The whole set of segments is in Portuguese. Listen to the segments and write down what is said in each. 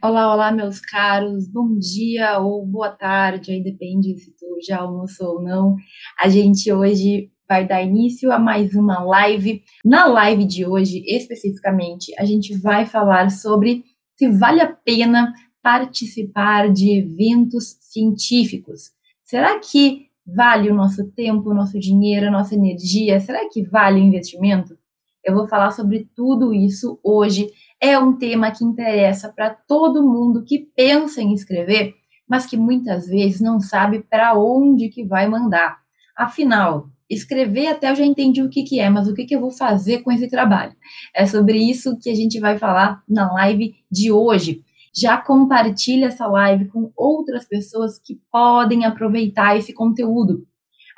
Olá, olá, meus caros. Bom dia ou boa tarde, aí depende se tu já almoçou ou não. A gente hoje vai dar início a mais uma live. Na live de hoje, especificamente, a gente vai falar sobre se vale a pena participar de eventos científicos. Será que vale o nosso tempo, o nosso dinheiro, a nossa energia? Será que vale o investimento? Eu vou falar sobre tudo isso hoje é um tema que interessa para todo mundo que pensa em escrever, mas que muitas vezes não sabe para onde que vai mandar. Afinal, escrever até eu já entendi o que, que é, mas o que, que eu vou fazer com esse trabalho? É sobre isso que a gente vai falar na live de hoje. Já compartilhe essa live com outras pessoas que podem aproveitar esse conteúdo.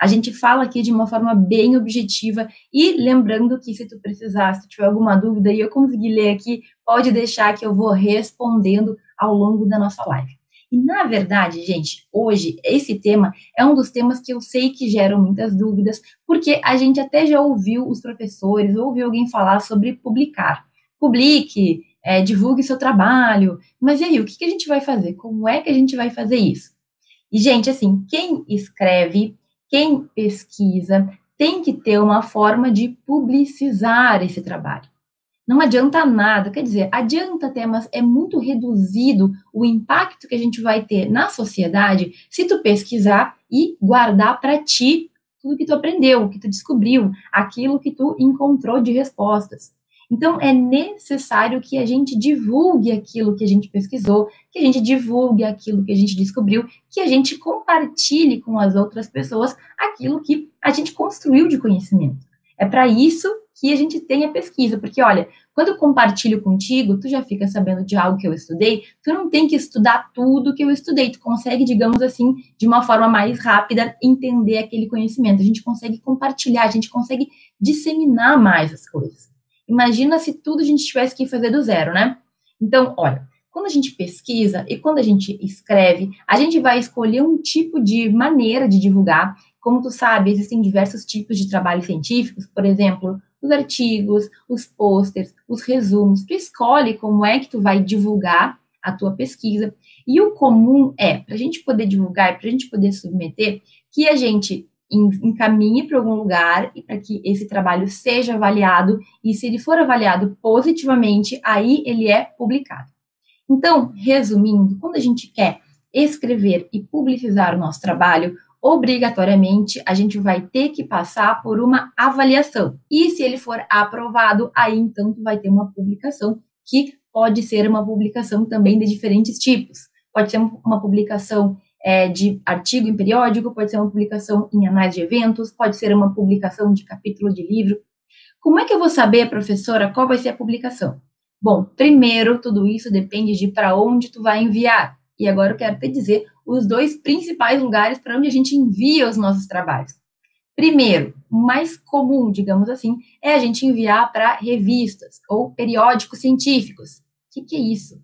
A gente fala aqui de uma forma bem objetiva e lembrando que se tu precisar, se tu tiver alguma dúvida e eu conseguir ler aqui, pode deixar que eu vou respondendo ao longo da nossa live. E na verdade, gente, hoje esse tema é um dos temas que eu sei que geram muitas dúvidas, porque a gente até já ouviu os professores, ouviu alguém falar sobre publicar. Publique, é, divulgue seu trabalho. Mas e aí, o que, que a gente vai fazer? Como é que a gente vai fazer isso? E, gente, assim, quem escreve quem pesquisa tem que ter uma forma de publicizar esse trabalho. Não adianta nada, quer dizer, adianta ter, mas é muito reduzido o impacto que a gente vai ter na sociedade se tu pesquisar e guardar para ti tudo que tu aprendeu, que tu descobriu, aquilo que tu encontrou de respostas. Então, é necessário que a gente divulgue aquilo que a gente pesquisou, que a gente divulgue aquilo que a gente descobriu, que a gente compartilhe com as outras pessoas aquilo que a gente construiu de conhecimento. É para isso que a gente tem a pesquisa, porque olha, quando eu compartilho contigo, tu já fica sabendo de algo que eu estudei, tu não tem que estudar tudo que eu estudei, tu consegue, digamos assim, de uma forma mais rápida entender aquele conhecimento. A gente consegue compartilhar, a gente consegue disseminar mais as coisas. Imagina se tudo a gente tivesse que fazer do zero, né? Então, olha, quando a gente pesquisa e quando a gente escreve, a gente vai escolher um tipo de maneira de divulgar. Como tu sabe, existem diversos tipos de trabalhos científicos, por exemplo, os artigos, os posters, os resumos. Tu escolhe como é que tu vai divulgar a tua pesquisa. E o comum é, para a gente poder divulgar e para a gente poder submeter, que a gente encaminhe para algum lugar e para que esse trabalho seja avaliado e se ele for avaliado positivamente, aí ele é publicado. Então, resumindo, quando a gente quer escrever e publicizar o nosso trabalho, obrigatoriamente a gente vai ter que passar por uma avaliação. E se ele for aprovado, aí então vai ter uma publicação que pode ser uma publicação também de diferentes tipos. Pode ser uma publicação é, de artigo em periódico, pode ser uma publicação em anais de eventos, pode ser uma publicação de capítulo de livro. Como é que eu vou saber, professora, qual vai ser a publicação? Bom, primeiro, tudo isso depende de para onde tu vai enviar. E agora eu quero te dizer os dois principais lugares para onde a gente envia os nossos trabalhos. Primeiro, o mais comum, digamos assim, é a gente enviar para revistas ou periódicos científicos. O que, que é isso?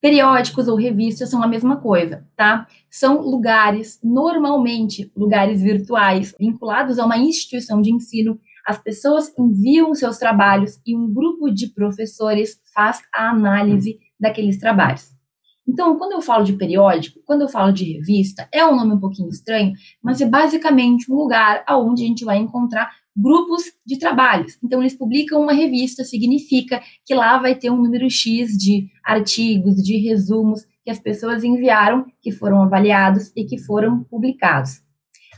Periódicos ou revistas são a mesma coisa, tá? São lugares, normalmente lugares virtuais, vinculados a uma instituição de ensino. As pessoas enviam seus trabalhos e um grupo de professores faz a análise daqueles trabalhos. Então, quando eu falo de periódico, quando eu falo de revista, é um nome um pouquinho estranho, mas é basicamente um lugar onde a gente vai encontrar grupos de trabalhos. Então, eles publicam uma revista, significa que lá vai ter um número X de artigos, de resumos que as pessoas enviaram, que foram avaliados e que foram publicados.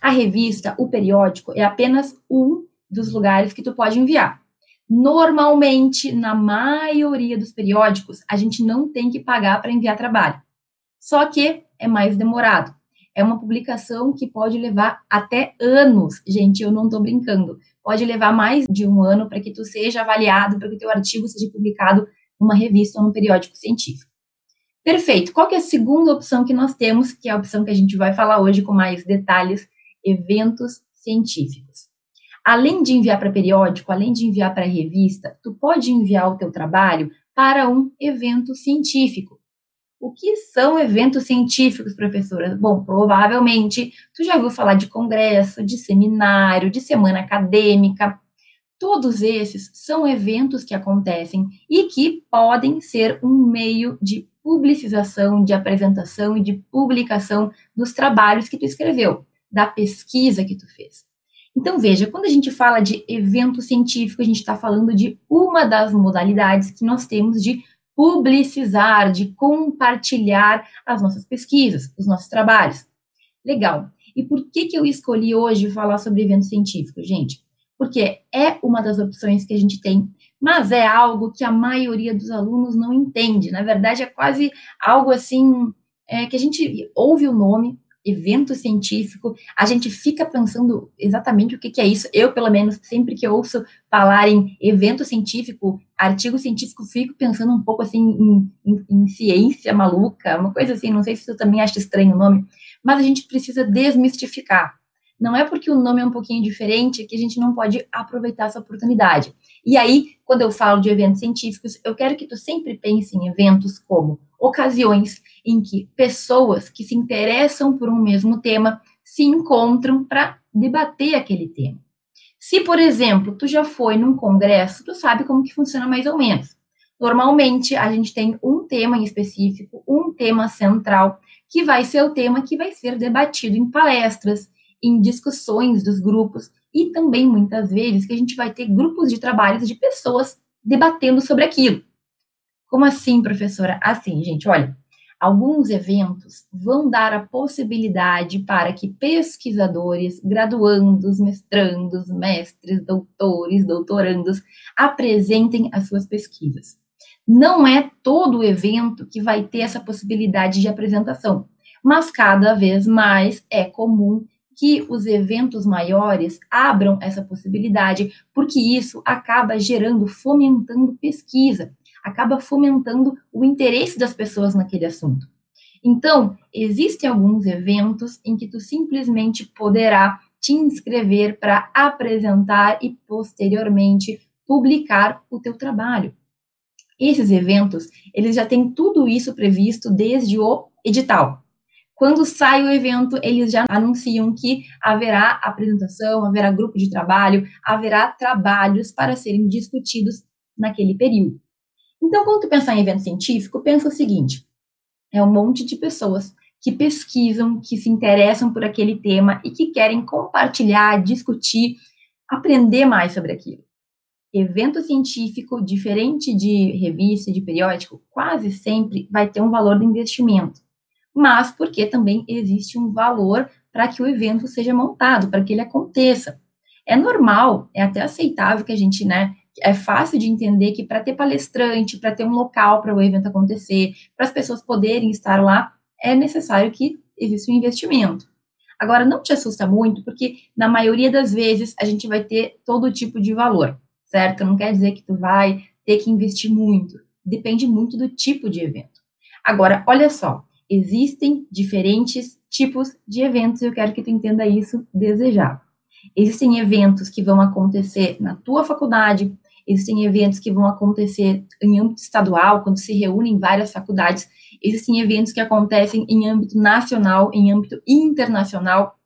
A revista, o periódico, é apenas um dos lugares que tu pode enviar. Normalmente, na maioria dos periódicos, a gente não tem que pagar para enviar trabalho. Só que é mais demorado. É uma publicação que pode levar até anos. Gente, eu não estou brincando. Pode levar mais de um ano para que tu seja avaliado, para que o teu artigo seja publicado numa revista ou num periódico científico. Perfeito. Qual é a segunda opção que nós temos, que é a opção que a gente vai falar hoje com mais detalhes? Eventos científicos. Além de enviar para periódico, além de enviar para revista, tu pode enviar o teu trabalho para um evento científico. O que são eventos científicos, professora? Bom, provavelmente tu já ouviu falar de congresso, de seminário, de semana acadêmica. Todos esses são eventos que acontecem e que podem ser um meio de publicização, de apresentação e de publicação dos trabalhos que tu escreveu, da pesquisa que tu fez. Então, veja, quando a gente fala de evento científico, a gente está falando de uma das modalidades que nós temos de publicizar, de compartilhar as nossas pesquisas, os nossos trabalhos. Legal. E por que, que eu escolhi hoje falar sobre evento científico, gente? Porque é uma das opções que a gente tem, mas é algo que a maioria dos alunos não entende. Na verdade, é quase algo assim é, que a gente ouve o nome, evento científico, a gente fica pensando exatamente o que, que, é isso. Eu, pelo menos, sempre que ouço falar em evento científico, artigo científico, fico pensando um pouco assim em, em, em, ciência maluca, uma coisa assim. Não sei se tu também acha estranho o nome, mas a gente precisa desmistificar. Não é porque o nome é um pouquinho diferente que a gente não pode aproveitar essa oportunidade. E aí, quando eu falo de eventos científicos, eu quero que tu sempre pense em eventos como ocasiões em que pessoas que se interessam por um mesmo tema se encontram para debater aquele tema. Se, por exemplo, tu já foi num congresso, tu sabe como que funciona mais ou menos. Normalmente, a gente tem um tema em específico, um tema central, que vai ser o tema que vai ser debatido em palestras, em discussões dos grupos e também muitas vezes que a gente vai ter grupos de trabalhos de pessoas debatendo sobre aquilo. Como assim, professora? Assim, gente, olha, alguns eventos vão dar a possibilidade para que pesquisadores, graduandos, mestrandos, mestres, doutores, doutorandos apresentem as suas pesquisas. Não é todo evento que vai ter essa possibilidade de apresentação, mas cada vez mais é comum que os eventos maiores abram essa possibilidade, porque isso acaba gerando, fomentando pesquisa, acaba fomentando o interesse das pessoas naquele assunto. Então, existem alguns eventos em que tu simplesmente poderá te inscrever para apresentar e posteriormente publicar o teu trabalho. Esses eventos, eles já têm tudo isso previsto desde o edital. Quando sai o evento, eles já anunciam que haverá apresentação, haverá grupo de trabalho, haverá trabalhos para serem discutidos naquele período. Então, quando tu pensar em evento científico, pensa o seguinte: é um monte de pessoas que pesquisam, que se interessam por aquele tema e que querem compartilhar, discutir, aprender mais sobre aquilo. Evento científico, diferente de revista, de periódico, quase sempre vai ter um valor de investimento mas porque também existe um valor para que o evento seja montado, para que ele aconteça. É normal, é até aceitável que a gente, né, é fácil de entender que para ter palestrante, para ter um local para o evento acontecer, para as pessoas poderem estar lá, é necessário que exista um investimento. Agora, não te assusta muito, porque na maioria das vezes a gente vai ter todo tipo de valor, certo? Não quer dizer que tu vai ter que investir muito. Depende muito do tipo de evento. Agora, olha só, existem diferentes tipos de eventos e eu quero que tu entenda isso desejar. Existem eventos que vão acontecer na tua faculdade, existem eventos que vão acontecer em âmbito estadual, quando se reúnem várias faculdades, existem eventos que acontecem em âmbito nacional, em âmbito internacional.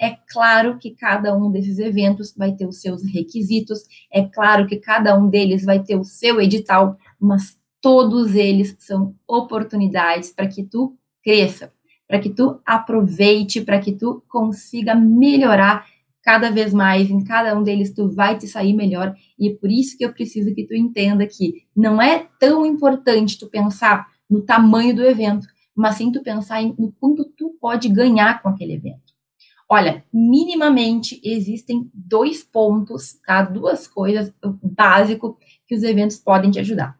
É claro que cada um desses eventos vai ter os seus requisitos, é claro que cada um deles vai ter o seu edital, mas todos eles são oportunidades para que tu cresça, para que tu aproveite, para que tu consiga melhorar cada vez mais, em cada um deles tu vai te sair melhor, e é por isso que eu preciso que tu entenda que não é tão importante tu pensar no tamanho do evento, mas sim tu pensar em, no quanto tu pode ganhar com aquele evento. Olha, minimamente existem dois pontos, tá? Duas coisas básicas que os eventos podem te ajudar.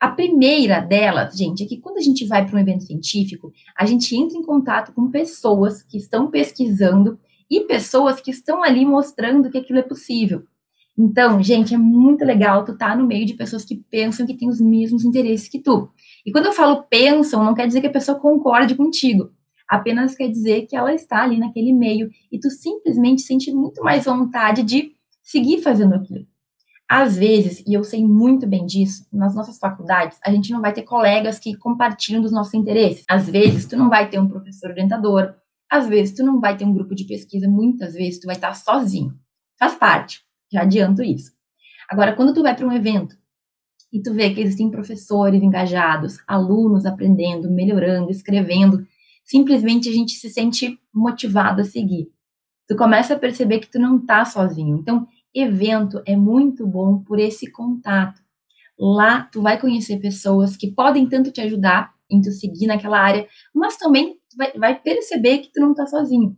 A primeira delas, gente, é que quando a gente vai para um evento científico, a gente entra em contato com pessoas que estão pesquisando e pessoas que estão ali mostrando que aquilo é possível. Então, gente, é muito legal tu estar tá no meio de pessoas que pensam que têm os mesmos interesses que tu. E quando eu falo pensam, não quer dizer que a pessoa concorde contigo. Apenas quer dizer que ela está ali naquele meio e tu simplesmente sente muito mais vontade de seguir fazendo aquilo. Às vezes, e eu sei muito bem disso, nas nossas faculdades, a gente não vai ter colegas que compartilham dos nossos interesses. Às vezes, tu não vai ter um professor orientador. Às vezes, tu não vai ter um grupo de pesquisa. Muitas vezes, tu vai estar sozinho. Faz parte. Já adianto isso. Agora, quando tu vai para um evento e tu vê que existem professores engajados, alunos aprendendo, melhorando, escrevendo, simplesmente a gente se sente motivado a seguir. Tu começa a perceber que tu não tá sozinho. Então, evento é muito bom por esse contato. Lá tu vai conhecer pessoas que podem tanto te ajudar em tu seguir naquela área, mas também tu vai, vai perceber que tu não tá sozinho.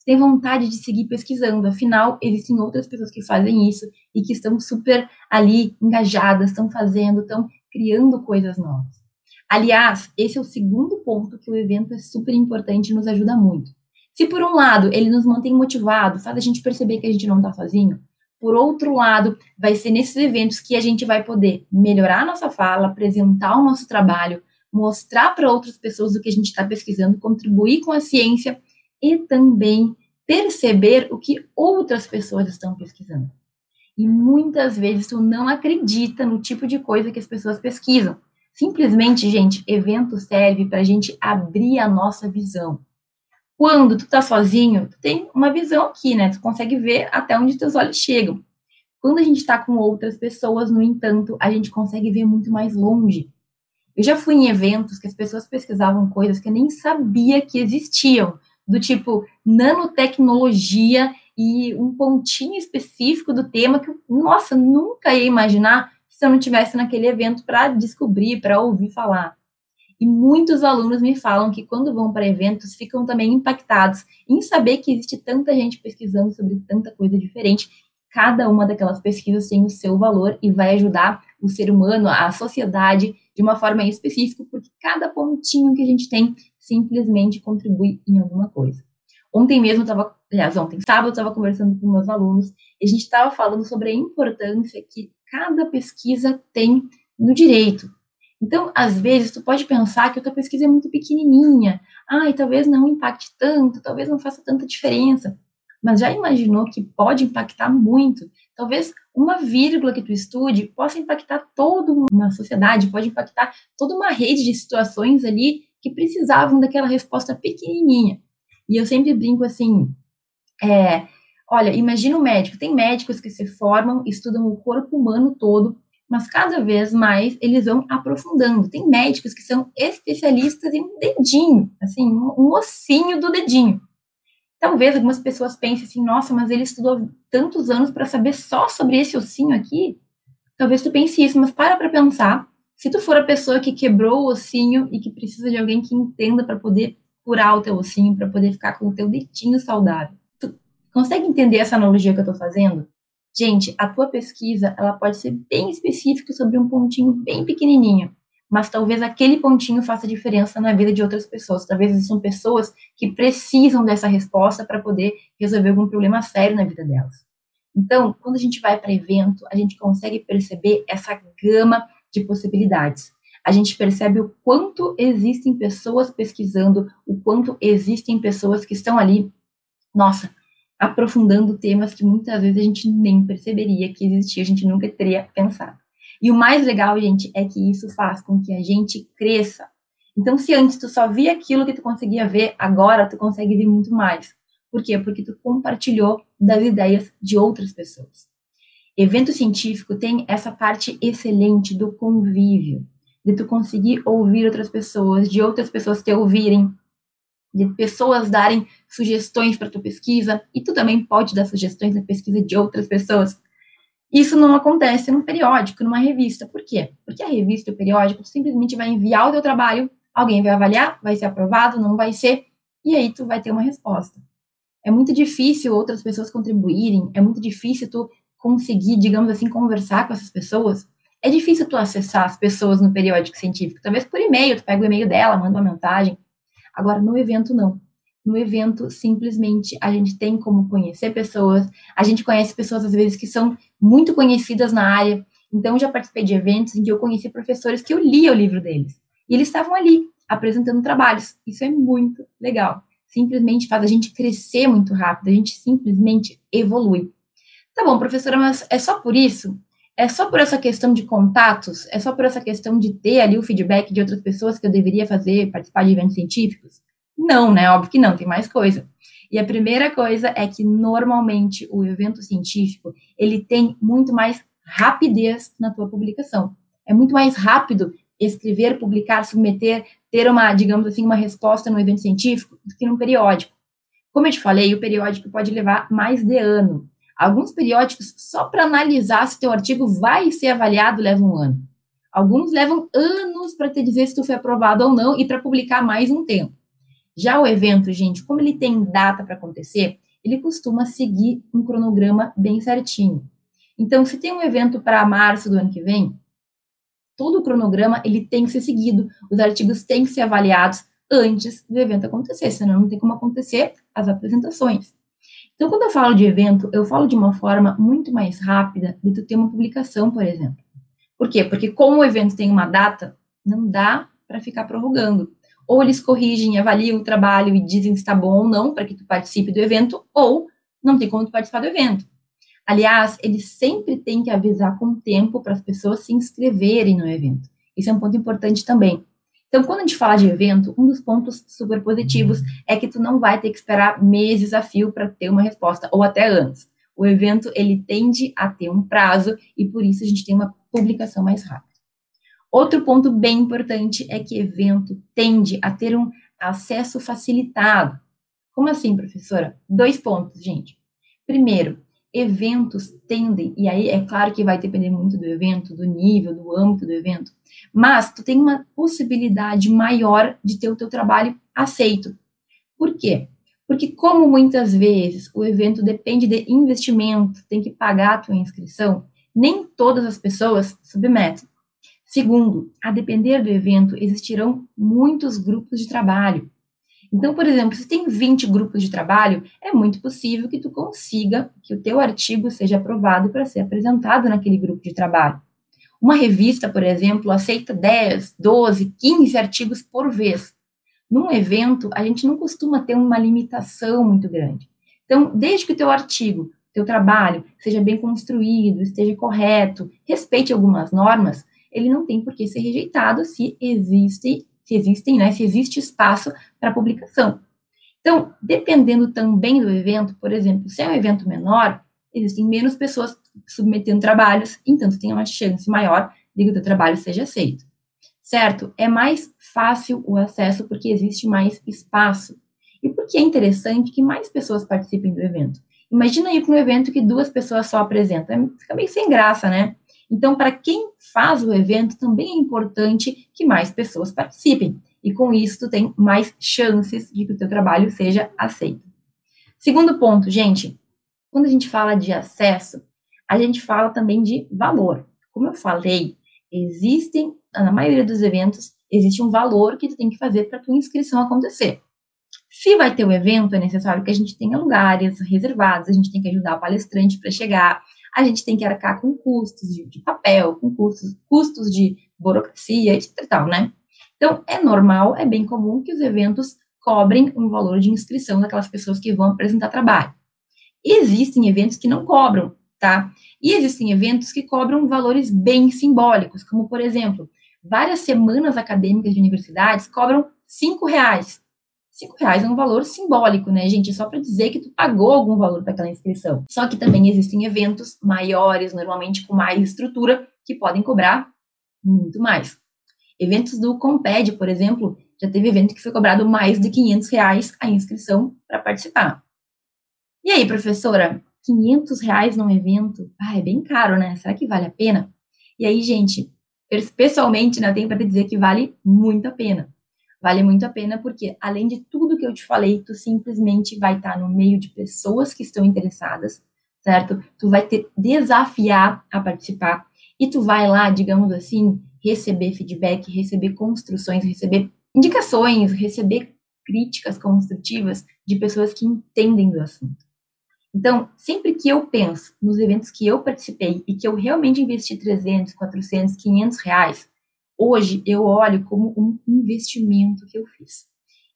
Tu tem vontade de seguir pesquisando, afinal, existem outras pessoas que fazem isso e que estão super ali engajadas, estão fazendo, estão criando coisas novas. Aliás, esse é o segundo ponto que o evento é super importante e nos ajuda muito. Se por um lado ele nos mantém motivados, faz a gente perceber que a gente não está sozinho, por outro lado, vai ser nesses eventos que a gente vai poder melhorar a nossa fala, apresentar o nosso trabalho, mostrar para outras pessoas o que a gente está pesquisando, contribuir com a ciência e também perceber o que outras pessoas estão pesquisando. E muitas vezes tu não acredita no tipo de coisa que as pessoas pesquisam. Simplesmente, gente, evento serve para a gente abrir a nossa visão. Quando tu tá sozinho, tu tem uma visão aqui, né? Tu consegue ver até onde teus olhos chegam. Quando a gente está com outras pessoas, no entanto, a gente consegue ver muito mais longe. Eu já fui em eventos que as pessoas pesquisavam coisas que eu nem sabia que existiam, do tipo nanotecnologia e um pontinho específico do tema que, nossa, nunca ia imaginar se eu não tivesse naquele evento para descobrir, para ouvir falar. E muitos alunos me falam que quando vão para eventos ficam também impactados em saber que existe tanta gente pesquisando sobre tanta coisa diferente. Cada uma daquelas pesquisas tem o seu valor e vai ajudar o ser humano, a sociedade, de uma forma específica, porque cada pontinho que a gente tem simplesmente contribui em alguma coisa. Ontem mesmo estava, aliás, ontem, sábado, estava conversando com meus alunos e a gente estava falando sobre a importância que cada pesquisa tem no direito. Então, às vezes, tu pode pensar que a tua pesquisa é muito pequenininha, ah, talvez não impacte tanto, talvez não faça tanta diferença. Mas já imaginou que pode impactar muito? Talvez uma vírgula que tu estude possa impactar toda uma sociedade, pode impactar toda uma rede de situações ali que precisavam daquela resposta pequenininha. E eu sempre brinco assim, é, olha, imagina um médico, tem médicos que se formam, estudam o corpo humano todo, mas cada vez mais eles vão aprofundando. Tem médicos que são especialistas em um dedinho, assim, um ossinho do dedinho. Talvez algumas pessoas pensem assim, nossa, mas ele estudou tantos anos para saber só sobre esse ossinho aqui. Talvez tu pense isso, mas para para pensar. Se tu for a pessoa que quebrou o ossinho e que precisa de alguém que entenda para poder curar o teu ossinho, para poder ficar com o teu dedinho saudável. Tu consegue entender essa analogia que eu estou fazendo? Gente, a tua pesquisa, ela pode ser bem específica sobre um pontinho bem pequenininho, mas talvez aquele pontinho faça diferença na vida de outras pessoas. Talvez são pessoas que precisam dessa resposta para poder resolver algum problema sério na vida delas. Então, quando a gente vai para evento, a gente consegue perceber essa gama de possibilidades. A gente percebe o quanto existem pessoas pesquisando, o quanto existem pessoas que estão ali, nossa, aprofundando temas que muitas vezes a gente nem perceberia que existia, a gente nunca teria pensado. E o mais legal, gente, é que isso faz com que a gente cresça. Então, se antes tu só via aquilo que tu conseguia ver, agora tu consegue ver muito mais. Por quê? Porque tu compartilhou das ideias de outras pessoas. Evento científico tem essa parte excelente do convívio, de tu conseguir ouvir outras pessoas, de outras pessoas te ouvirem, de pessoas darem sugestões para tua pesquisa, e tu também pode dar sugestões na pesquisa de outras pessoas. Isso não acontece num periódico, numa revista. Por quê? Porque a revista e o periódico simplesmente vai enviar o teu trabalho, alguém vai avaliar, vai ser aprovado, não vai ser, e aí tu vai ter uma resposta. É muito difícil outras pessoas contribuírem, é muito difícil tu conseguir, digamos assim, conversar com essas pessoas. É difícil tu acessar as pessoas no periódico científico. Talvez por e-mail, tu pega o e-mail dela, manda uma mensagem. Agora, no evento, não. No evento, simplesmente, a gente tem como conhecer pessoas, a gente conhece pessoas, às vezes, que são muito conhecidas na área. Então, já participei de eventos em que eu conheci professores que eu lia o livro deles. E eles estavam ali, apresentando trabalhos. Isso é muito legal. Simplesmente faz a gente crescer muito rápido, a gente simplesmente evolui. Tá bom, professora, mas é só por isso? É só por essa questão de contatos? É só por essa questão de ter ali o feedback de outras pessoas que eu deveria fazer, participar de eventos científicos? Não, né? Óbvio que não, tem mais coisa. E a primeira coisa é que normalmente o evento científico, ele tem muito mais rapidez na tua publicação. É muito mais rápido escrever, publicar, submeter, ter uma, digamos assim, uma resposta no evento científico do que num periódico. Como eu te falei, o periódico pode levar mais de ano. Alguns periódicos, só para analisar se teu artigo vai ser avaliado, levam um ano. Alguns levam anos para te dizer se tu foi aprovado ou não e para publicar mais um tempo. Já o evento, gente, como ele tem data para acontecer, ele costuma seguir um cronograma bem certinho. Então, se tem um evento para março do ano que vem, todo o cronograma ele tem que ser seguido, os artigos têm que ser avaliados antes do evento acontecer, senão não tem como acontecer as apresentações. Então, quando eu falo de evento, eu falo de uma forma muito mais rápida de tu ter uma publicação, por exemplo. Por quê? Porque como o evento tem uma data, não dá para ficar prorrogando. Ou eles corrigem, avaliam o trabalho e dizem se está bom ou não para que tu participe do evento, ou não tem como tu participar do evento. Aliás, eles sempre têm que avisar com tempo para as pessoas se inscreverem no evento. Isso é um ponto importante também. Então, quando a gente fala de evento, um dos pontos super positivos é que tu não vai ter que esperar meses a fio para ter uma resposta, ou até antes. O evento, ele tende a ter um prazo e por isso a gente tem uma publicação mais rápida. Outro ponto bem importante é que evento tende a ter um acesso facilitado. Como assim, professora? Dois pontos, gente. Primeiro, eventos tendem, e aí é claro que vai depender muito do evento, do nível, do âmbito do evento, mas tu tem uma possibilidade maior de ter o teu trabalho aceito. Por quê? Porque como muitas vezes o evento depende de investimento, tem que pagar a tua inscrição, nem todas as pessoas submetem. Segundo, a depender do evento, existirão muitos grupos de trabalho. Então, por exemplo, se tem 20 grupos de trabalho, é muito possível que tu consiga que o teu artigo seja aprovado para ser apresentado naquele grupo de trabalho. Uma revista, por exemplo, aceita 10, 12, 15 artigos por vez. Num evento, a gente não costuma ter uma limitação muito grande. Então, desde que o teu artigo teu trabalho seja bem construído, esteja correto, respeite algumas normas, ele não tem por que ser rejeitado se existe, se existem, né, se existe espaço para publicação. Então, dependendo também do evento, por exemplo, se é um evento menor, existem menos pessoas submetendo trabalhos, então tem uma chance maior de que o teu trabalho seja aceito. Certo? É mais fácil o acesso porque existe mais espaço. E porque é interessante que mais pessoas participem do evento. Imagina ir para um evento que duas pessoas só apresentam. Fica meio sem graça, né? Então, para quem faz o evento, também é importante que mais pessoas participem. E com isso, tu tem mais chances de que o teu trabalho seja aceito. Segundo ponto, gente, quando a gente fala de acesso, a gente fala também de valor. Como eu falei, existem, na maioria dos eventos, existe um valor que tu tem que fazer para a tua inscrição acontecer. Se vai ter o um evento, é necessário que a gente tenha lugares reservados, a gente tem que ajudar o palestrante para chegar, a gente tem que arcar com custos de, de papel, com custos, custos de burocracia, etc. Tal, né? Então, é normal, é bem comum que os eventos cobrem um valor de inscrição daquelas pessoas que vão apresentar trabalho. Existem eventos que não cobram, tá? E existem eventos que cobram valores bem simbólicos, como, por exemplo, várias semanas acadêmicas de universidades cobram cinco reais Cinco reais é um valor simbólico, né, gente? Só para dizer que tu pagou algum valor para aquela inscrição. Só que também existem eventos maiores, normalmente com mais estrutura, que podem cobrar muito mais. Eventos do Comped, por exemplo, já teve evento que foi cobrado mais de 500 reais a inscrição para participar. E aí, professora, 500 reais num evento? Ah, é bem caro, né? Será que vale a pena? E aí, gente, pessoalmente, né, eu tenho para dizer que vale muito a pena. Vale muito a pena porque, além de tudo que eu te falei, tu simplesmente vai estar no meio de pessoas que estão interessadas, certo? Tu vai te desafiar a participar e tu vai lá, digamos assim, receber feedback, receber construções, receber indicações, receber críticas construtivas de pessoas que entendem do assunto. Então, sempre que eu penso nos eventos que eu participei e que eu realmente investi 300, 400, 500 reais, hoje eu olho como um investimento que eu fiz.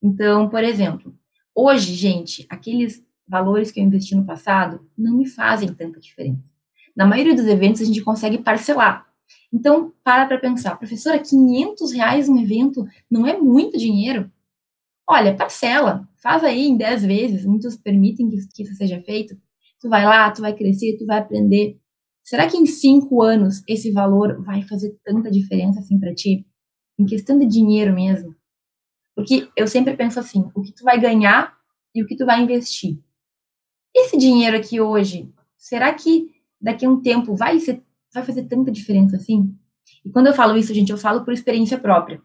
Então, por exemplo, hoje, gente, aqueles valores que eu investi no passado não me fazem tanta diferença. Na maioria dos eventos a gente consegue parcelar. Então, para para pensar, professora, 500 reais um evento não é muito dinheiro? Olha, parcela, faz aí em 10 vezes, muitos permitem que, que isso seja feito. Tu vai lá, tu vai crescer, tu vai aprender. Será que em cinco anos esse valor vai fazer tanta diferença assim para ti? Em questão de dinheiro mesmo? Porque eu sempre penso assim: o que tu vai ganhar e o que tu vai investir. Esse dinheiro aqui hoje, será que daqui a um tempo vai, ser, vai fazer tanta diferença assim? E quando eu falo isso, gente, eu falo por experiência própria.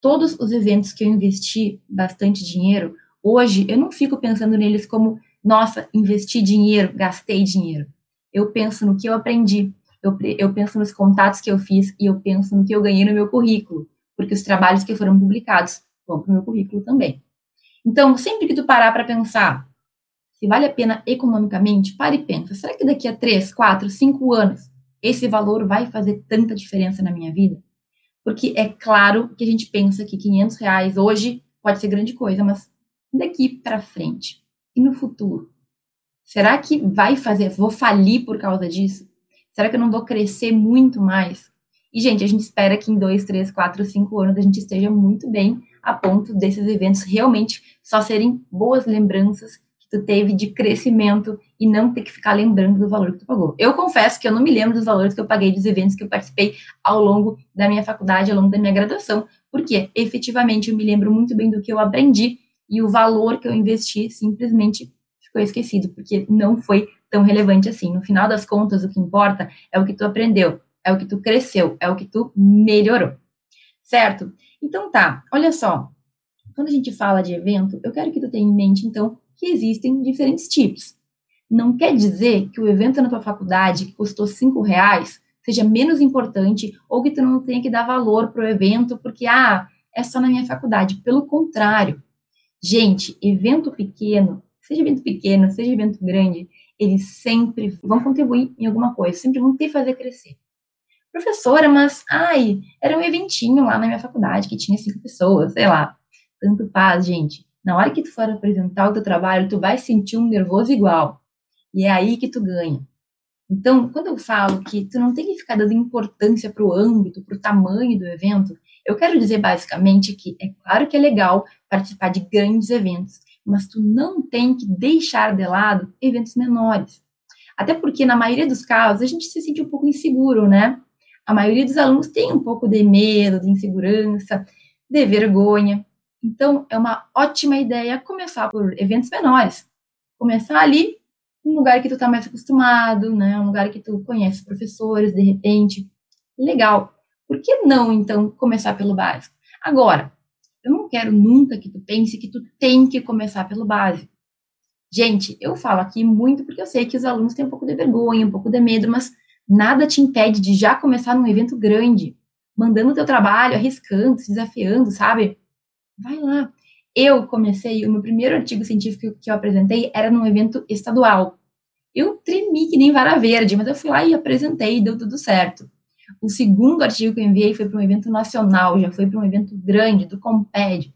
Todos os eventos que eu investi bastante dinheiro, hoje eu não fico pensando neles como, nossa, investi dinheiro, gastei dinheiro. Eu penso no que eu aprendi, eu, eu penso nos contatos que eu fiz e eu penso no que eu ganhei no meu currículo, porque os trabalhos que foram publicados vão para o meu currículo também. Então, sempre que tu parar para pensar se vale a pena economicamente, pare e pensa, será que daqui a 3, 4, 5 anos esse valor vai fazer tanta diferença na minha vida? Porque é claro que a gente pensa que 500 reais hoje pode ser grande coisa, mas daqui para frente e no futuro? Será que vai fazer, vou falir por causa disso? Será que eu não vou crescer muito mais? E, gente, a gente espera que em 2, 3, 4, 5 anos a gente esteja muito bem a ponto desses eventos realmente só serem boas lembranças que tu teve de crescimento e não ter que ficar lembrando do valor que tu pagou. Eu confesso que eu não me lembro dos valores que eu paguei dos eventos que eu participei ao longo da minha faculdade, ao longo da minha graduação, porque efetivamente eu me lembro muito bem do que eu aprendi e o valor que eu investi simplesmente ficou esquecido, porque não foi tão relevante assim. No final das contas, o que importa é o que tu aprendeu, é o que tu cresceu, é o que tu melhorou. Certo? Então tá, olha só. Quando a gente fala de evento, eu quero que tu tenha em mente, então, que existem diferentes tipos. Não quer dizer que o evento na tua faculdade, que custou cinco reais, seja menos importante ou que tu não tenha que dar valor para o evento porque, ah, é só na minha faculdade. Pelo contrário. Gente, evento pequeno, seja evento pequeno, seja evento grande, eles sempre vão contribuir em alguma coisa, sempre vão te fazer crescer professora, mas, ai, era um eventinho lá na minha faculdade que tinha cinco pessoas, sei lá. Tanto faz, gente. Na hora que tu for apresentar o teu trabalho, tu vai sentir um nervoso igual. E é aí que tu ganha. Então, quando eu falo que tu não tem que ficar dando importância para o âmbito, para o tamanho do evento, eu quero dizer basicamente que é claro que é legal participar de grandes eventos, mas tu não tem que deixar de lado eventos menores. Até porque, na maioria dos casos, a gente se sente um pouco inseguro, né? A maioria dos alunos tem um pouco de medo, de insegurança, de vergonha. Então, é uma ótima ideia começar por eventos menores. Começar ali, um lugar que tu está mais acostumado, né? Um lugar que tu conhece professores, de repente. Legal. Por que não, então, começar pelo básico? Agora, eu não quero nunca que tu pense que tu tem que começar pelo básico. Gente, eu falo aqui muito porque eu sei que os alunos têm um pouco de vergonha, um pouco de medo, mas Nada te impede de já começar num evento grande, mandando o teu trabalho, arriscando, se desafiando, sabe? Vai lá. Eu comecei, o meu primeiro artigo científico que eu apresentei era num evento estadual. Eu tremi que nem vara verde, mas eu fui lá e apresentei e deu tudo certo. O segundo artigo que eu enviei foi para um evento nacional, já foi para um evento grande, do Comped.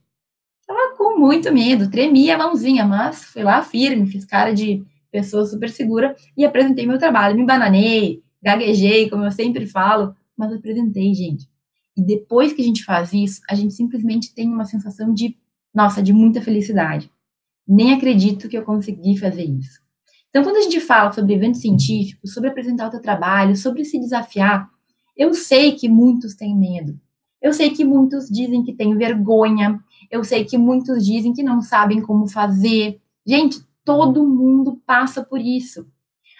Estava com muito medo, tremia a mãozinha, mas fui lá firme, fiz cara de pessoa super segura e apresentei meu trabalho. Me bananei, gaguejei, como eu sempre falo, mas apresentei, gente. E depois que a gente faz isso, a gente simplesmente tem uma sensação de, nossa, de muita felicidade. Nem acredito que eu consegui fazer isso. Então, quando a gente fala sobre eventos científicos, sobre apresentar o teu trabalho, sobre se desafiar, eu sei que muitos têm medo. Eu sei que muitos dizem que têm vergonha. Eu sei que muitos dizem que não sabem como fazer. Gente, todo mundo passa por isso.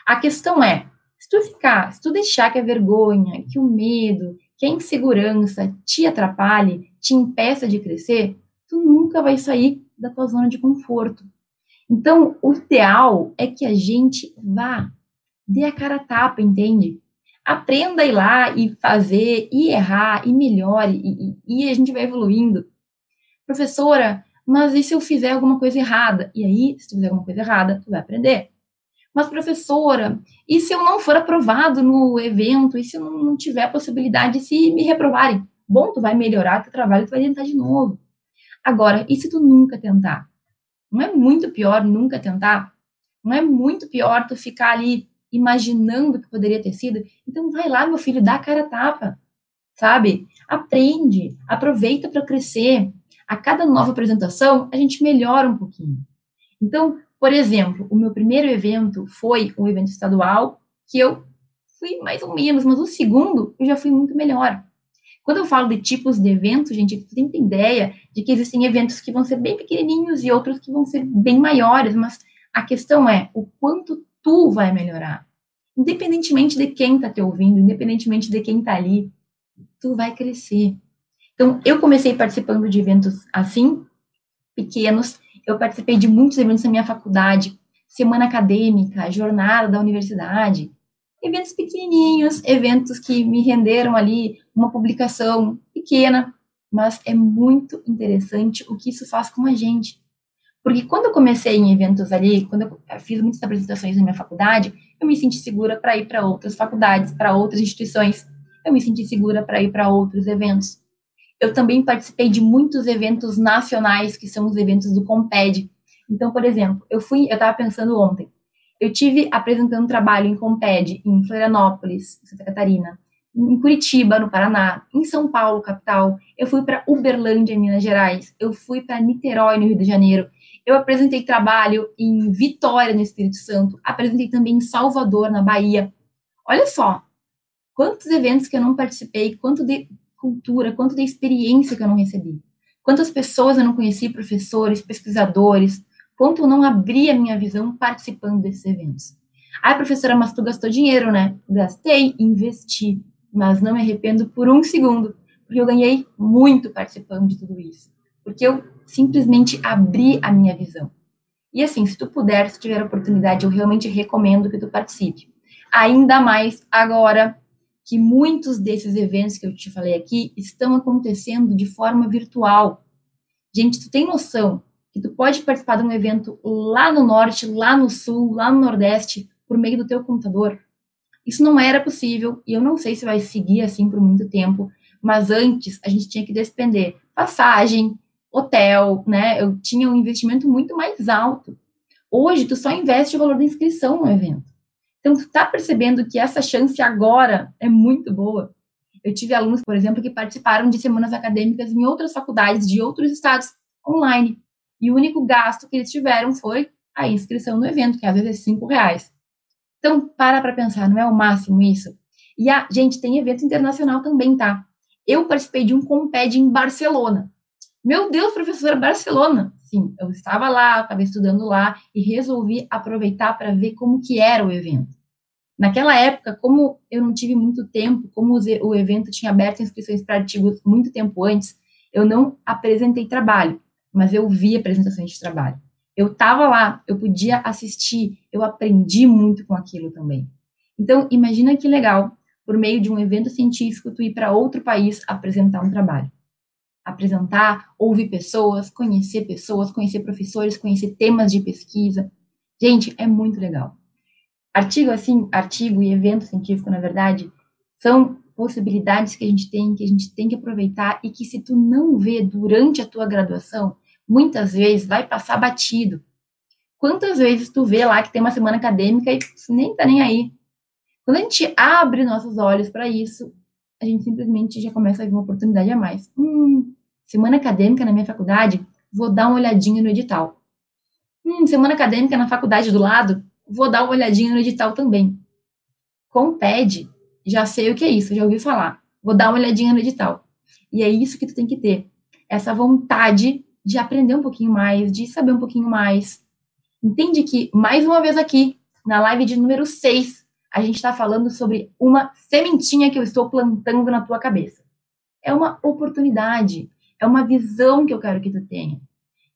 A questão é, se tu ficar, se tu deixar que a vergonha, que o medo, que a insegurança te atrapalhe, te impeça de crescer, tu nunca vai sair da tua zona de conforto. Então, o ideal é que a gente vá, dê a cara a tapa, entende? Aprenda a ir lá e fazer, e errar, e melhore, e, e, e a gente vai evoluindo. Professora, mas e se eu fizer alguma coisa errada? E aí, se tu fizer alguma coisa errada, tu vai aprender. Mas, professora, e se eu não for aprovado no evento? E se eu não tiver a possibilidade, se me reprovarem? Bom, tu vai melhorar teu trabalho, tu vai tentar de novo. Agora, e se tu nunca tentar? Não é muito pior nunca tentar? Não é muito pior tu ficar ali imaginando que poderia ter sido? Então vai lá, meu filho, dá a cara a tapa, sabe? Aprende, aproveita para crescer. A cada nova apresentação, a gente melhora um pouquinho. Então, por exemplo, o meu primeiro evento foi um evento estadual que eu fui mais ou menos, mas o segundo eu já fui muito melhor. Quando eu falo de tipos de eventos, gente, tu tem ideia de que existem eventos que vão ser bem pequenininhos e outros que vão ser bem maiores, mas a questão é o quanto tu vai melhorar. Independentemente de quem está te ouvindo, independentemente de quem está ali, tu vai crescer. Então, eu comecei participando de eventos assim, pequenos. Eu participei de muitos eventos na minha faculdade, semana acadêmica, jornada da universidade, eventos pequenininhos, eventos que me renderam ali uma publicação pequena, mas é muito interessante o que isso faz com a gente. Porque quando eu comecei em eventos ali, quando eu fiz muitas apresentações na minha faculdade, eu me senti segura para ir para outras faculdades, para outras instituições. Eu me senti segura para ir para outros eventos. Eu também participei de muitos eventos nacionais, que são os eventos do Comped. Então, por exemplo, eu fui, eu estava pensando ontem, eu tive apresentando trabalho em Comped, em Florianópolis, Santa Catarina, em Curitiba, no Paraná, em São Paulo, capital. Eu fui para Uberlândia, Minas Gerais. Eu fui para Niterói, no Rio de Janeiro. Eu apresentei trabalho em Vitória, no Espírito Santo. Apresentei também em Salvador, na Bahia. Olha só, quantos eventos que eu não participei, quanto de cultura, quanto de experiência que eu não recebi. Quantas pessoas eu não conheci, professores, pesquisadores, quanto eu não abri a minha visão participando desses eventos. Ai, professora, mas tu gastou dinheiro, né? Gastei, investi, mas não me arrependo por um segundo, porque eu ganhei muito participando de tudo isso. Porque eu simplesmente abrir a minha visão. E assim, se tu puder, se tiver oportunidade, eu realmente recomendo que tu participe. Ainda mais agora que muitos desses eventos que eu te falei aqui estão acontecendo de forma virtual. Gente, tu tem noção que tu pode participar de um evento lá no norte, lá no sul, lá no nordeste, por meio do teu computador? Isso não era possível e eu não sei se vai seguir assim por muito tempo, mas antes a gente tinha que despender passagem, hotel, né? Eu tinha um investimento muito mais alto. Hoje, tu só investe o valor da inscrição no evento. Então, tu tá percebendo que essa chance agora é muito boa. Eu tive alunos, por exemplo, que participaram de semanas acadêmicas em outras faculdades de outros estados online. E o único gasto que eles tiveram foi a inscrição no evento, que às vezes é cinco reais. Então, para para pensar, não é o máximo isso? E a gente tem evento internacional também, tá? Eu participei de um Comped em Barcelona. Meu Deus, professora, Barcelona. Sim, eu estava lá, estava estudando lá e resolvi aproveitar para ver como que era o evento. Naquela época, como eu não tive muito tempo, como o evento tinha aberto inscrições para artigos muito tempo antes, eu não apresentei trabalho, mas eu vi apresentações de trabalho. Eu estava lá, eu podia assistir, eu aprendi muito com aquilo também. Então, imagina que legal, por meio de um evento científico, tu ir para outro país apresentar um trabalho apresentar, ouvir pessoas, conhecer pessoas, conhecer professores, conhecer temas de pesquisa. Gente, é muito legal. Artigo assim, artigo e evento científico, na verdade, são possibilidades que a gente tem, que a gente tem que aproveitar e que se tu não vê durante a tua graduação, muitas vezes vai passar batido. Quantas vezes tu vê lá que tem uma semana acadêmica e nem tá nem aí? Quando a gente abre nossos olhos para isso, a gente simplesmente já começa a ver uma oportunidade a mais. Hum, semana acadêmica na minha faculdade, vou dar uma olhadinha no edital. Hum, semana acadêmica na faculdade do lado, vou dar uma olhadinha no edital também. Com o TED, já sei o que é isso, já ouvi falar. Vou dar uma olhadinha no edital. E é isso que tu tem que ter. Essa vontade de aprender um pouquinho mais, de saber um pouquinho mais. Entende que, mais uma vez aqui, na live de número 6, a gente está falando sobre uma sementinha que eu estou plantando na tua cabeça. É uma oportunidade, é uma visão que eu quero que tu tenha.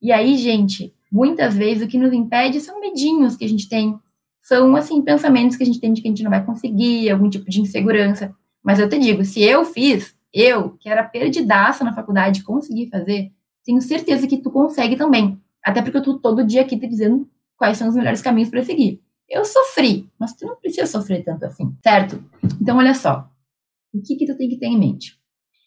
E aí, gente, muitas vezes o que nos impede são medinhos que a gente tem, são assim pensamentos que a gente tem de que a gente não vai conseguir, algum tipo de insegurança. Mas eu te digo, se eu fiz, eu, que era perdidaça na faculdade, consegui fazer, tenho certeza que tu consegue também. Até porque eu tô todo dia aqui te dizendo quais são os melhores caminhos para seguir. Eu sofri, mas tu não precisa sofrer tanto assim, certo? Então, olha só. O que, que tu tem que ter em mente?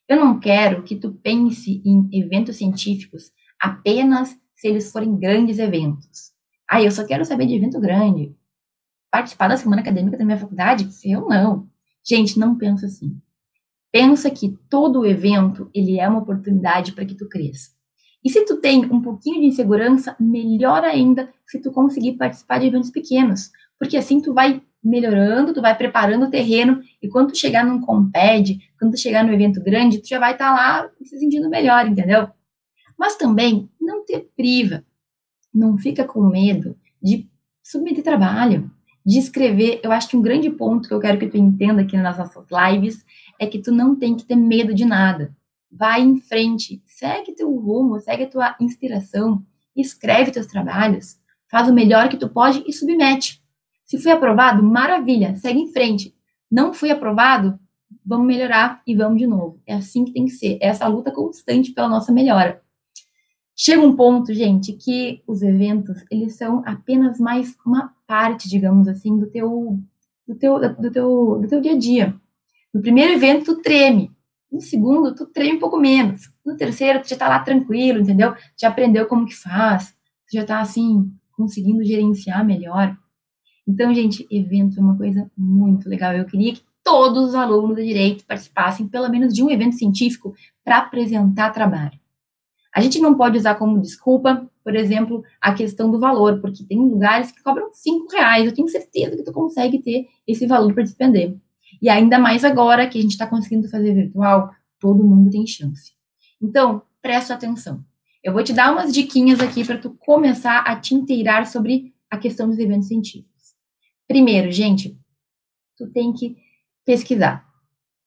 Eu não quero que tu pense em eventos científicos apenas se eles forem grandes eventos. Ah, eu só quero saber de evento grande. Participar da semana acadêmica da minha faculdade? Eu não. Gente, não pensa assim. Pensa que todo evento, ele é uma oportunidade para que tu cresça. E se tu tem um pouquinho de insegurança, melhor ainda se tu conseguir participar de eventos pequenos, porque assim tu vai melhorando, tu vai preparando o terreno, e quando tu chegar num comped, quando tu chegar no evento grande, tu já vai estar tá lá se sentindo melhor, entendeu? Mas também não te priva, não fica com medo de submeter trabalho, de escrever. Eu acho que um grande ponto que eu quero que tu entenda aqui nas nossas lives é que tu não tem que ter medo de nada. Vai em frente, segue teu rumo, segue a tua inspiração, escreve teus trabalhos, faz o melhor que tu pode e submete. Se foi aprovado, maravilha, segue em frente. Não foi aprovado, vamos melhorar e vamos de novo. É assim que tem que ser, é essa luta constante pela nossa melhora. Chega um ponto, gente, que os eventos, eles são apenas mais uma parte, digamos assim, do teu do teu do teu do teu dia a dia. No primeiro evento tu treme, no segundo tu treme um pouco menos, no terceiro tu já tá lá tranquilo, entendeu? Já aprendeu como que faz, tu já tá assim conseguindo gerenciar melhor. Então, gente, evento é uma coisa muito legal. Eu queria que todos os alunos do direito participassem pelo menos de um evento científico para apresentar trabalho. A gente não pode usar como desculpa, por exemplo, a questão do valor, porque tem lugares que cobram cinco reais. Eu tenho certeza que tu consegue ter esse valor para despender. E ainda mais agora que a gente está conseguindo fazer virtual, todo mundo tem chance. Então, presta atenção. Eu vou te dar umas diquinhas aqui para tu começar a te inteirar sobre a questão dos eventos científicos. Primeiro, gente, tu tem que pesquisar,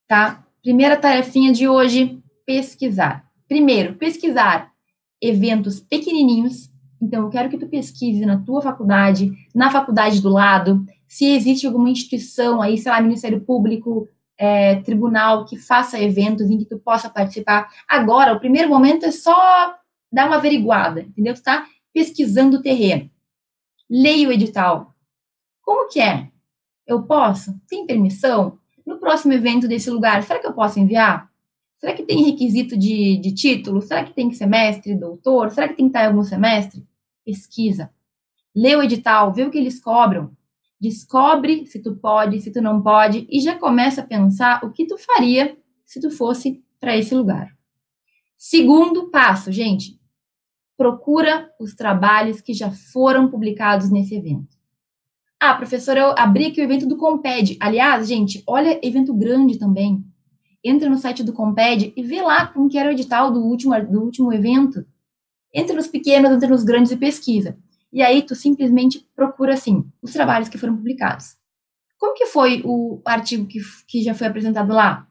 tá? Primeira tarefinha de hoje, pesquisar. Primeiro, pesquisar eventos pequenininhos. Então, eu quero que tu pesquise na tua faculdade, na faculdade do lado, se existe alguma instituição aí, sei lá, Ministério Público, é, tribunal que faça eventos em que tu possa participar. Agora, o primeiro momento é só dar uma averiguada, entendeu? Tu tá pesquisando o terreno. Leia o edital. Como que é? Eu posso? Tem permissão? No próximo evento desse lugar, será que eu posso enviar? Será que tem requisito de, de título? Será que tem que ser mestre, doutor? Será que tem que estar em algum semestre? Pesquisa. Lê o edital, vê o que eles cobram. Descobre se tu pode, se tu não pode, e já começa a pensar o que tu faria se tu fosse para esse lugar. Segundo passo, gente, procura os trabalhos que já foram publicados nesse evento. Ah, professora, eu abri aqui o evento do Comped. Aliás, gente, olha evento grande também entra no site do Comped e vê lá como que era o edital do último, do último evento. Entra nos pequenos, entra nos grandes e pesquisa. E aí tu simplesmente procura, assim, os trabalhos que foram publicados. Como que foi o artigo que, que já foi apresentado lá?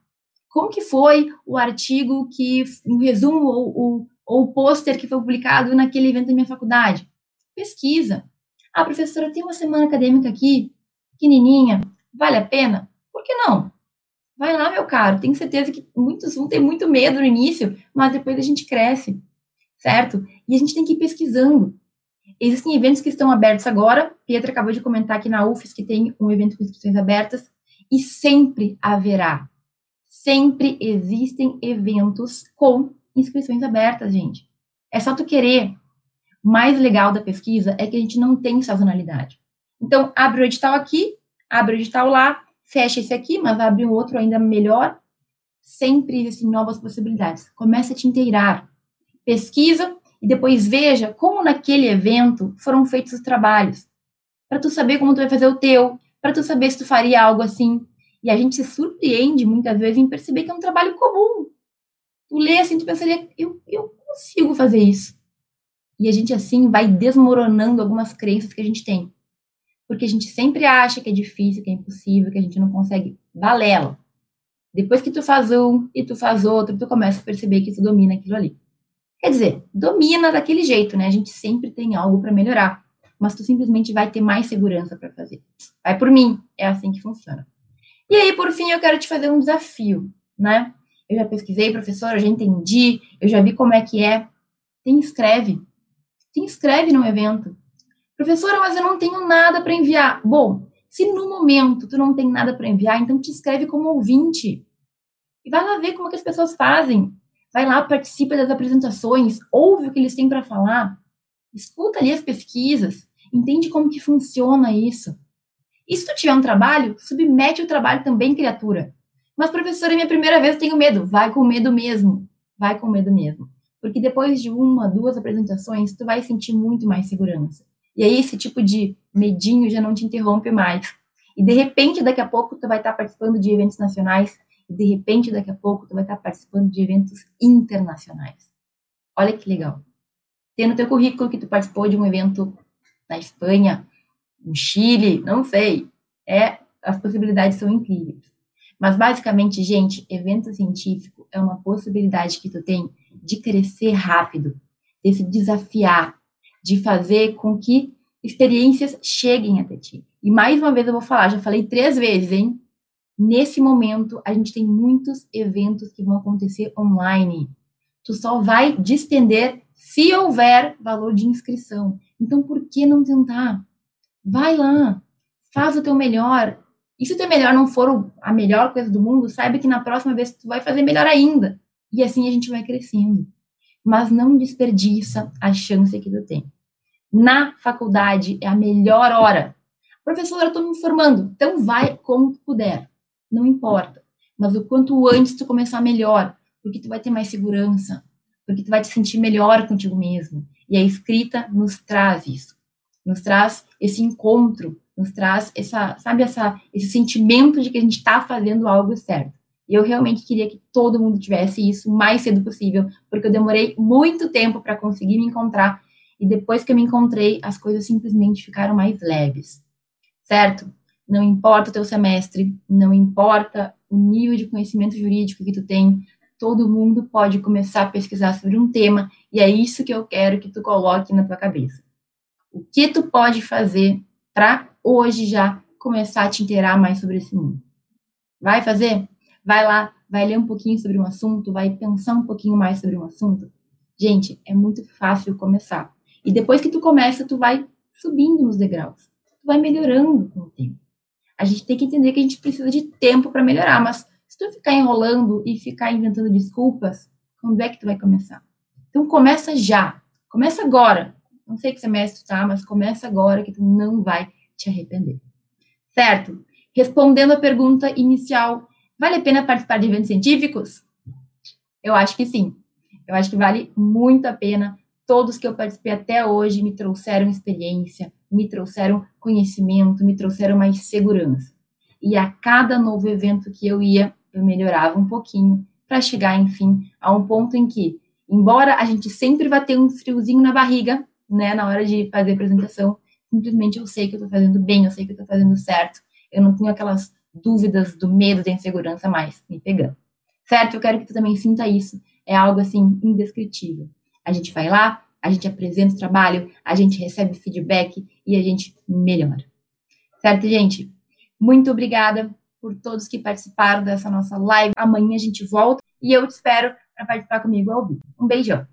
Como que foi o artigo que, um resumo ou, ou, ou o pôster que foi publicado naquele evento da minha faculdade? Pesquisa. Ah, professora, tem uma semana acadêmica aqui, pequenininha, vale a pena? Por que não? Vai lá, meu caro. Tenho certeza que muitos vão ter muito medo no início, mas depois a gente cresce, certo? E a gente tem que ir pesquisando. Existem eventos que estão abertos agora. Pietra acabou de comentar aqui na UFES que tem um evento com inscrições abertas. E sempre haverá. Sempre existem eventos com inscrições abertas, gente. É só tu querer. O mais legal da pesquisa é que a gente não tem sazonalidade. Então, abre o edital aqui, abre o edital lá, fecha esse aqui, mas abre um outro ainda melhor. Sempre existem novas possibilidades. Comece a te inteirar. Pesquisa e depois veja como naquele evento foram feitos os trabalhos. Para tu saber como tu vai fazer o teu, para tu saber se tu faria algo assim. E a gente se surpreende muitas vezes em perceber que é um trabalho comum. Tu lê assim, tu pensaria, eu, eu consigo fazer isso. E a gente assim vai desmoronando algumas crenças que a gente tem porque a gente sempre acha que é difícil, que é impossível, que a gente não consegue. Balela. Depois que tu faz um e tu faz outro, tu começa a perceber que tu domina aquilo ali. Quer dizer, domina daquele jeito, né? A gente sempre tem algo para melhorar, mas tu simplesmente vai ter mais segurança para fazer. Vai por mim, é assim que funciona. E aí, por fim, eu quero te fazer um desafio, né? Eu já pesquisei, professora, eu já entendi, eu já vi como é que é. Te inscreve. Te inscreve no evento. Professora, mas eu não tenho nada para enviar. Bom, se no momento tu não tem nada para enviar, então te inscreve como ouvinte. E vai lá ver como que as pessoas fazem. Vai lá, participa das apresentações, ouve o que eles têm para falar, escuta ali as pesquisas, entende como que funciona isso. E se tu tiver um trabalho, submete o trabalho também, criatura. Mas, professora, é minha primeira vez, tenho medo. Vai com medo mesmo. Vai com medo mesmo. Porque depois de uma, duas apresentações, tu vai sentir muito mais segurança. E aí esse tipo de medinho já não te interrompe mais. E de repente, daqui a pouco, tu vai estar participando de eventos nacionais. De repente, daqui a pouco, tu vai estar participando de eventos internacionais. Olha que legal. Tem no teu currículo que tu participou de um evento na Espanha, no Chile, não sei. É, as possibilidades são incríveis. Mas basicamente, gente, evento científico é uma possibilidade que tu tem de crescer rápido, de se desafiar, de fazer com que experiências cheguem até ti. E mais uma vez eu vou falar, já falei três vezes, hein? Nesse momento, a gente tem muitos eventos que vão acontecer online. Tu só vai despender se houver valor de inscrição. Então, por que não tentar? Vai lá, faz o teu melhor. E se o teu melhor não for a melhor coisa do mundo, saiba que na próxima vez tu vai fazer melhor ainda. E assim a gente vai crescendo. Mas não desperdiça a chance que tu tem. Na faculdade é a melhor hora. Professora, eu estou me formando. Então vai como tu puder. Não importa. Mas o quanto antes tu começar melhor, porque tu vai ter mais segurança, porque tu vai te sentir melhor contigo mesmo. E a escrita nos traz isso. Nos traz esse encontro, nos traz essa, sabe, essa, esse sentimento de que a gente está fazendo algo certo. E eu realmente queria que todo mundo tivesse isso o mais cedo possível, porque eu demorei muito tempo para conseguir me encontrar. E depois que eu me encontrei, as coisas simplesmente ficaram mais leves. Certo? Não importa o teu semestre, não importa o nível de conhecimento jurídico que tu tem, todo mundo pode começar a pesquisar sobre um tema, e é isso que eu quero que tu coloque na tua cabeça. O que tu pode fazer para hoje já começar a te inteirar mais sobre esse mundo? Vai fazer? Vai lá, vai ler um pouquinho sobre um assunto, vai pensar um pouquinho mais sobre um assunto. Gente, é muito fácil começar. E depois que tu começa, tu vai subindo nos degraus. Tu vai melhorando com o tempo. A gente tem que entender que a gente precisa de tempo para melhorar, mas se tu ficar enrolando e ficar inventando desculpas, quando é que tu vai começar? Então começa já. Começa agora. Não sei que semestre tá, mas começa agora que tu não vai te arrepender. Certo? Respondendo a pergunta inicial, vale a pena participar de eventos científicos? Eu acho que sim. Eu acho que vale muito a pena. Todos que eu participei até hoje me trouxeram experiência, me trouxeram conhecimento, me trouxeram mais segurança. E a cada novo evento que eu ia, eu melhorava um pouquinho para chegar, enfim, a um ponto em que, embora a gente sempre vá ter um friozinho na barriga, né, na hora de fazer a apresentação, simplesmente eu sei que eu estou fazendo bem, eu sei que eu estou fazendo certo, eu não tenho aquelas dúvidas do medo da insegurança mais me pegando. Certo? Eu quero que tu também sinta isso. É algo assim indescritível. A gente vai lá, a gente apresenta o trabalho, a gente recebe feedback e a gente melhora. Certo, gente? Muito obrigada por todos que participaram dessa nossa live. Amanhã a gente volta e eu te espero para participar comigo ao vivo. Um beijão.